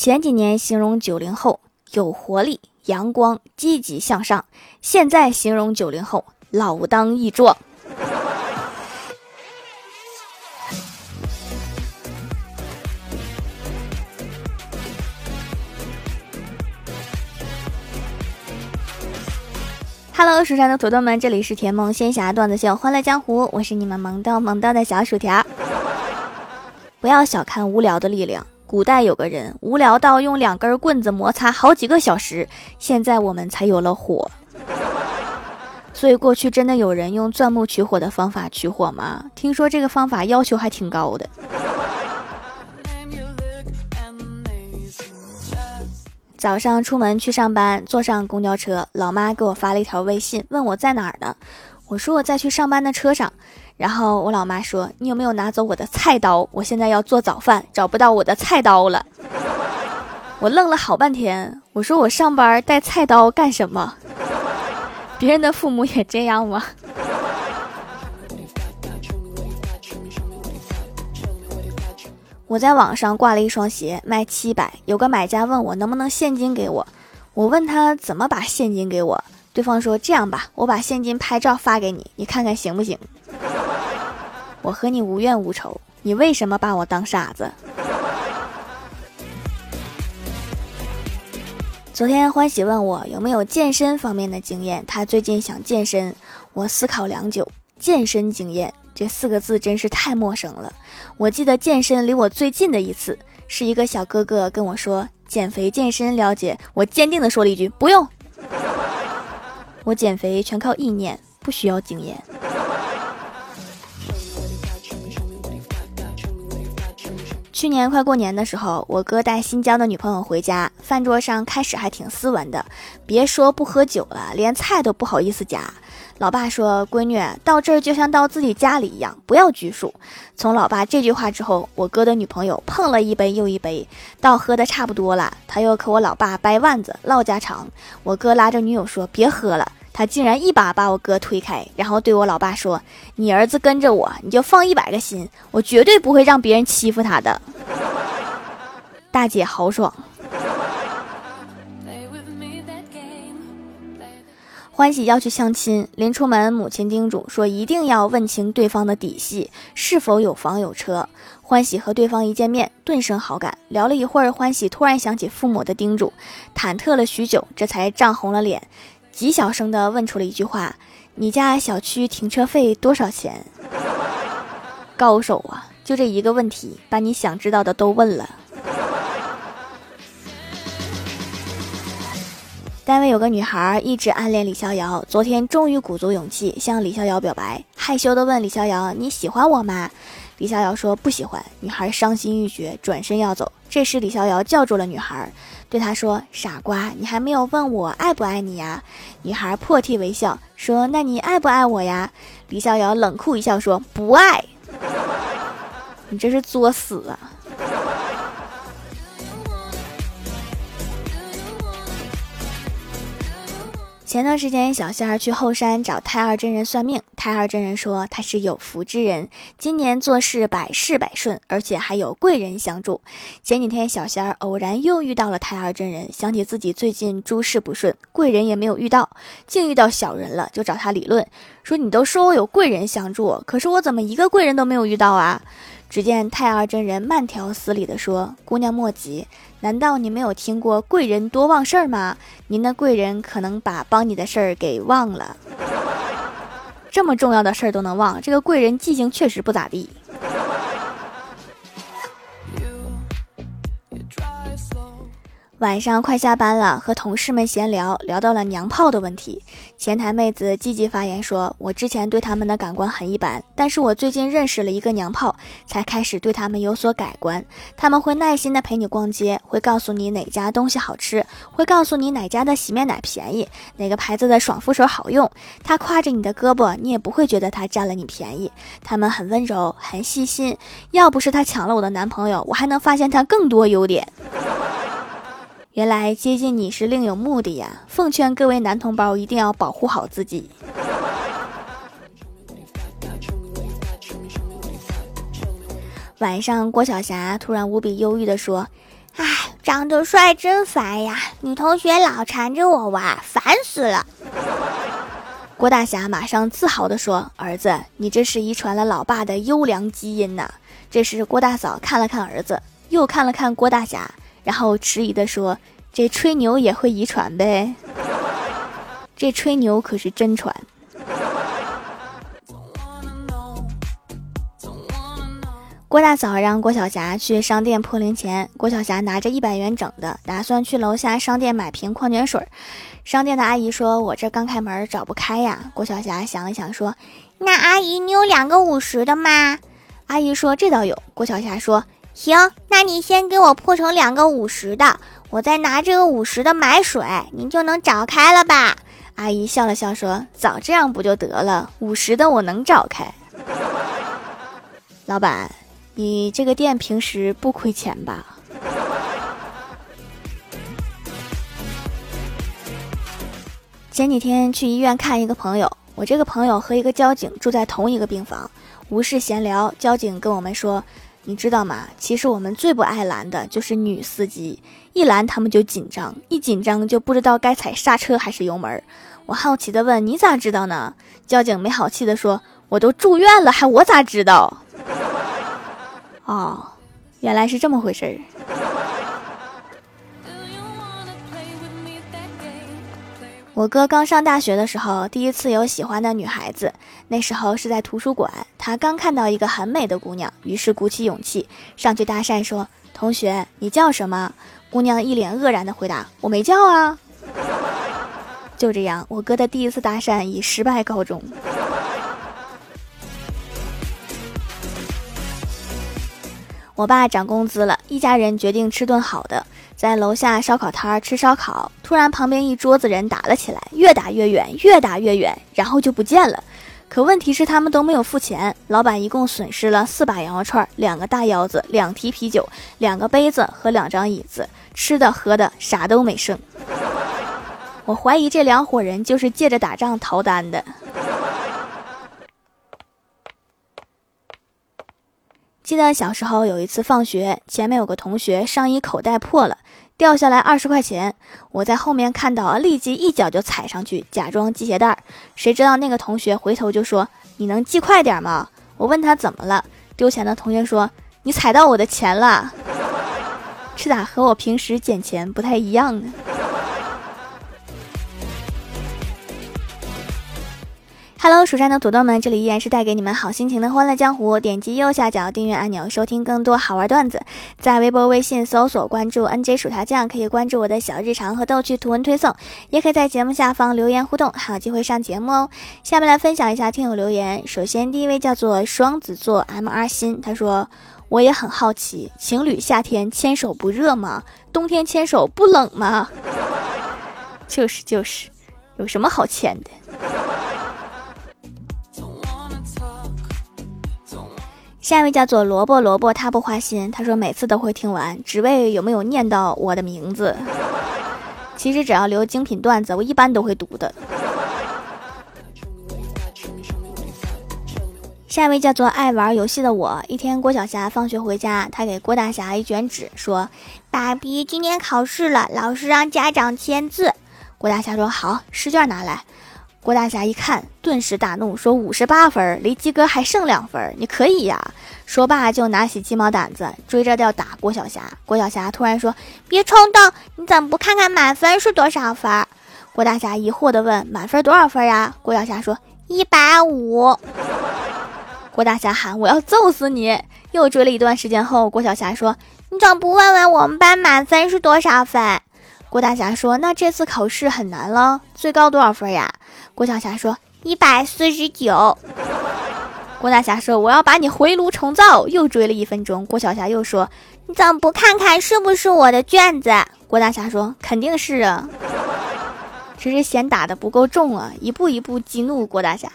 前几年形容九零后有活力、阳光、积极向上，现在形容九零后老当益壮。Hello，蜀山的土豆们，这里是甜梦仙侠段子秀《欢乐江湖》，我是你们萌逗萌逗的小薯条。不要小看无聊的力量，古代有个人无聊到用两根棍子摩擦好几个小时，现在我们才有了火。所以过去真的有人用钻木取火的方法取火吗？听说这个方法要求还挺高的。早上出门去上班，坐上公交车，老妈给我发了一条微信，问我在哪儿呢？我说我在去上班的车上。然后我老妈说：“你有没有拿走我的菜刀？我现在要做早饭，找不到我的菜刀了。”我愣了好半天，我说我上班带菜刀干什么？别人的父母也这样吗？我在网上挂了一双鞋，卖七百。有个买家问我能不能现金给我，我问他怎么把现金给我，对方说这样吧，我把现金拍照发给你，你看看行不行？我和你无怨无仇，你为什么把我当傻子？昨天欢喜问我有没有健身方面的经验，他最近想健身。我思考良久，健身经验。这四个字真是太陌生了。我记得健身离我最近的一次，是一个小哥哥跟我说减肥健身了解。我坚定的说了一句不用。我减肥全靠意念，不需要经验。去年快过年的时候，我哥带新交的女朋友回家，饭桌上开始还挺斯文的，别说不喝酒了，连菜都不好意思夹。老爸说：“闺女，到这儿就像到自己家里一样，不要拘束。”从老爸这句话之后，我哥的女朋友碰了一杯又一杯，到喝的差不多了，他又和我老爸掰腕子唠家常。我哥拉着女友说：“别喝了。”他竟然一把把我哥推开，然后对我老爸说：“你儿子跟着我，你就放一百个心，我绝对不会让别人欺负他的。”大姐豪爽。欢喜要去相亲，临出门，母亲叮嘱说一定要问清对方的底细，是否有房有车。欢喜和对方一见面，顿生好感。聊了一会儿，欢喜突然想起父母的叮嘱，忐忑了许久，这才涨红了脸，极小声的问出了一句话：“你家小区停车费多少钱？” 高手啊，就这一个问题，把你想知道的都问了。单位有个女孩一直暗恋李逍遥，昨天终于鼓足勇气向李逍遥表白，害羞的问李逍遥：“你喜欢我吗？”李逍遥说：“不喜欢。”女孩伤心欲绝，转身要走。这时李逍遥叫住了女孩，对他说：“傻瓜，你还没有问我爱不爱你呀？”女孩破涕为笑说：“那你爱不爱我呀？”李逍遥冷酷一笑说：“不爱。”你这是作死啊！前段时间，小仙儿去后山找太二真人算命。太二真人说他是有福之人，今年做事百事百顺，而且还有贵人相助。前几天，小仙儿偶然又遇到了太二真人，想起自己最近诸事不顺，贵人也没有遇到，竟遇到小人了，就找他理论，说你都说我有贵人相助，可是我怎么一个贵人都没有遇到啊？只见太二真人慢条斯理地说：“姑娘莫急，难道你没有听过贵人多忘事儿吗？您的贵人可能把帮你的事儿给忘了。这么重要的事儿都能忘，这个贵人记性确实不咋地。”晚上快下班了，和同事们闲聊，聊到了娘炮的问题。前台妹子积极发言说：“我之前对他们的感官很一般，但是我最近认识了一个娘炮，才开始对他们有所改观。他们会耐心的陪你逛街，会告诉你哪家东西好吃，会告诉你哪家的洗面奶便宜，哪个牌子的爽肤水好用。他挎着你的胳膊，你也不会觉得他占了你便宜。他们很温柔，很细心。要不是他抢了我的男朋友，我还能发现他更多优点。”原来接近你是另有目的呀！奉劝各位男同胞一定要保护好自己。晚上，郭晓霞突然无比忧郁地说：“唉，长得帅真烦呀！女同学老缠着我玩，烦死了。郭大侠马上自豪地说：“儿子，你这是遗传了老爸的优良基因呐！”这时，郭大嫂看了看儿子，又看了看郭大侠，然后迟疑地说：“这吹牛也会遗传呗？这吹牛可是真传。”郭大嫂让郭晓霞去商店破零钱，郭晓霞拿着一百元整的，打算去楼下商店买瓶矿泉水。商店的阿姨说：“我这刚开门，找不开呀。”郭晓霞想了想说：“那阿姨，你有两个五十的吗？”阿姨说：“这倒有。”郭晓霞说：“行，那你先给我破成两个五十的，我再拿这个五十的买水，你就能找开了吧？”阿姨笑了笑说：“早这样不就得了？五十的我能找开。”老板，你这个店平时不亏钱吧？前几天去医院看一个朋友，我这个朋友和一个交警住在同一个病房，无事闲聊。交警跟我们说：“你知道吗？其实我们最不爱拦的就是女司机，一拦他们就紧张，一紧张就不知道该踩刹车还是油门。”我好奇的问：“你咋知道呢？”交警没好气的说：“我都住院了，还我咋知道？” 哦，原来是这么回事儿。我哥刚上大学的时候，第一次有喜欢的女孩子。那时候是在图书馆，他刚看到一个很美的姑娘，于是鼓起勇气上去搭讪，说：“同学，你叫什么？”姑娘一脸愕然的回答：“我没叫啊。”就这样，我哥的第一次搭讪以失败告终。我爸涨工资了，一家人决定吃顿好的。在楼下烧烤摊吃烧烤，突然旁边一桌子人打了起来，越打越远，越打越远，然后就不见了。可问题是他们都没有付钱，老板一共损失了四把羊肉串、两个大腰子、两提啤酒、两个杯子和两张椅子，吃的喝的啥都没剩。我怀疑这两伙人就是借着打仗逃单的。记得小时候有一次放学，前面有个同学上衣口袋破了，掉下来二十块钱。我在后面看到，立即一脚就踩上去，假装系鞋带。谁知道那个同学回头就说：“你能系快点吗？”我问他怎么了，丢钱的同学说：“你踩到我的钱了。”这咋和我平时捡钱不太一样呢？Hello，蜀山的土豆们，这里依然是带给你们好心情的欢乐江湖。点击右下角订阅按钮，收听更多好玩段子。在微博、微信搜索关注 NJ 薯条酱，可以关注我的小日常和逗趣图文推送，也可以在节目下方留言互动，还有机会上节目哦。下面来分享一下听友留言。首先，第一位叫做双子座 MR 心，他说：“我也很好奇，情侣夏天牵手不热吗？冬天牵手不冷吗？” 就是就是，有什么好牵的？下一位叫做萝卜萝卜，他不花心。他说每次都会听完，只为有没有念到我的名字。其实只要留精品段子，我一般都会读的。下一位叫做爱玩游戏的我。一天，郭晓霞放学回家，他给郭大侠一卷纸，说：“爸比，今天考试了，老师让家长签字。”郭大侠说：“好，试卷拿来。”郭大侠一看，顿时大怒，说：“五十八分，离及格还剩两分，你可以呀！”说罢就拿起鸡毛掸子，追着要打郭晓霞。郭晓霞突然说：“别冲动，你怎么不看看满分是多少分？”郭大侠疑惑地问：“满分多少分呀？”郭晓霞说：“一百五。”郭大侠喊：“我要揍死你！”又追了一段时间后，郭晓霞说：“你怎么不问问我们班满分是多少分？”郭大侠说：“那这次考试很难了，最高多少分呀？”郭晓霞说：“一百四十九。”郭大侠说：“我要把你回炉重造。”又追了一分钟，郭晓霞又说：“你怎么不看看是不是我的卷子？”郭大侠说：“肯定是啊，只是嫌打的不够重啊。”一步一步激怒郭大侠。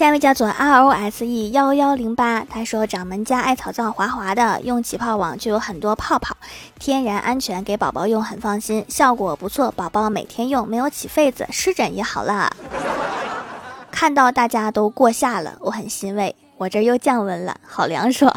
下一位叫做 R O S E 幺幺零八，他说掌门家艾草皂滑滑的，用起泡网就有很多泡泡，天然安全，给宝宝用很放心，效果不错，宝宝每天用没有起痱子，湿疹也好了。看到大家都过夏了，我很欣慰。我这又降温了，好凉爽。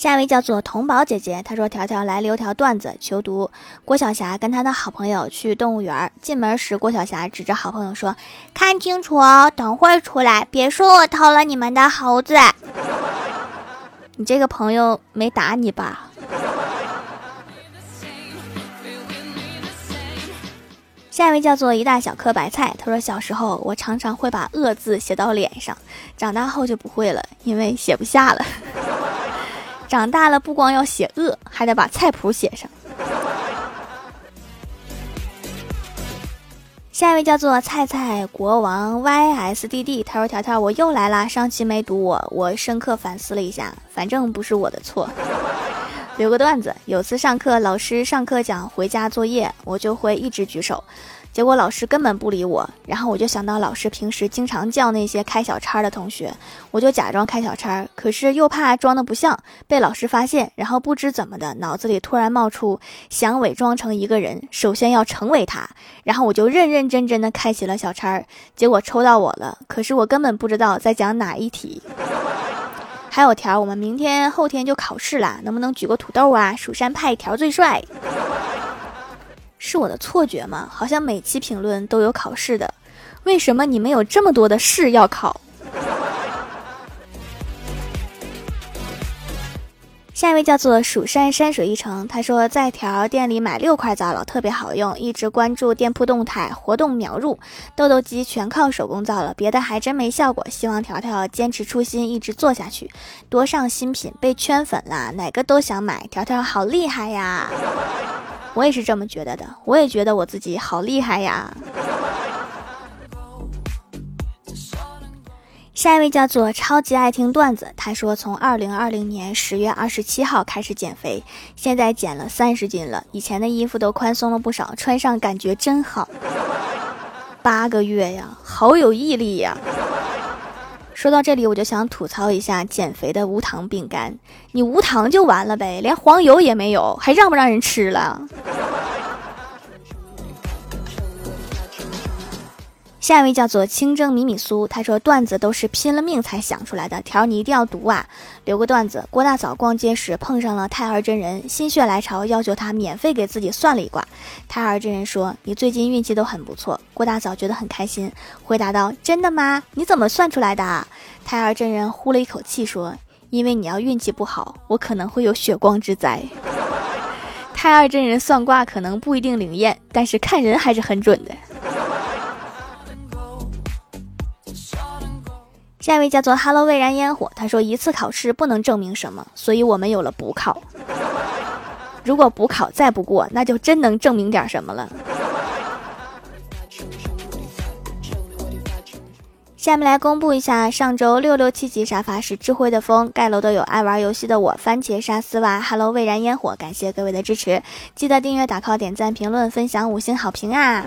下一位叫做童宝姐姐，她说：“条条来留条段子，求读。郭晓霞跟她的好朋友去动物园，进门时，郭晓霞指着好朋友说：‘看清楚哦，等会儿出来，别说我偷了你们的猴子。’你这个朋友没打你吧？”下一位叫做一大小颗白菜，他说：“小时候我常常会把‘恶’字写到脸上，长大后就不会了，因为写不下了。”长大了，不光要写饿，还得把菜谱写上。下一位叫做菜菜国王 ysdd，他说：“条条，我又来啦，上期没读我，我深刻反思了一下，反正不是我的错。留个段子，有次上课，老师上课讲回家作业，我就会一直举手。”结果老师根本不理我，然后我就想到老师平时经常叫那些开小差的同学，我就假装开小差，可是又怕装的不像被老师发现，然后不知怎么的，脑子里突然冒出想伪装成一个人，首先要成为他，然后我就认认真真的开启了小差，结果抽到我了，可是我根本不知道在讲哪一题。还有条，我们明天后天就考试啦，能不能举个土豆啊？蜀山派条最帅。是我的错觉吗？好像每期评论都有考试的，为什么你们有这么多的试要考？下一位叫做蜀山山水一程，他说在条店里买六块皂了，特别好用，一直关注店铺动态，活动秒入，痘痘肌全靠手工皂了，别的还真没效果。希望条条坚持初心，一直做下去，多上新品，被圈粉啦，哪个都想买，条条好厉害呀！我也是这么觉得的，我也觉得我自己好厉害呀。下一位叫做超级爱听段子，他说从二零二零年十月二十七号开始减肥，现在减了三十斤了，以前的衣服都宽松了不少，穿上感觉真好。八个月呀，好有毅力呀。说到这里，我就想吐槽一下减肥的无糖饼干。你无糖就完了呗，连黄油也没有，还让不让人吃了？下一位叫做清蒸米米酥，他说段子都是拼了命才想出来的，条你一定要读啊！留个段子：郭大嫂逛街时碰上了太二真人，心血来潮要求他免费给自己算了一卦。太二真人说：“你最近运气都很不错。”郭大嫂觉得很开心，回答道：“真的吗？你怎么算出来的？”太二真人呼了一口气说：“因为你要运气不好，我可能会有血光之灾。”太二真人算卦可能不一定灵验，但是看人还是很准的。下一位叫做 “Hello 未燃烟火”，他说：“一次考试不能证明什么，所以我们有了补考。如果补考再不过，那就真能证明点什么了。”下面来公布一下上周六六七级沙发是智慧的风盖楼的有爱玩游戏的我番茄沙丝袜 Hello 未燃烟火，感谢各位的支持，记得订阅、打 call、点赞、评论、分享、五星好评啊！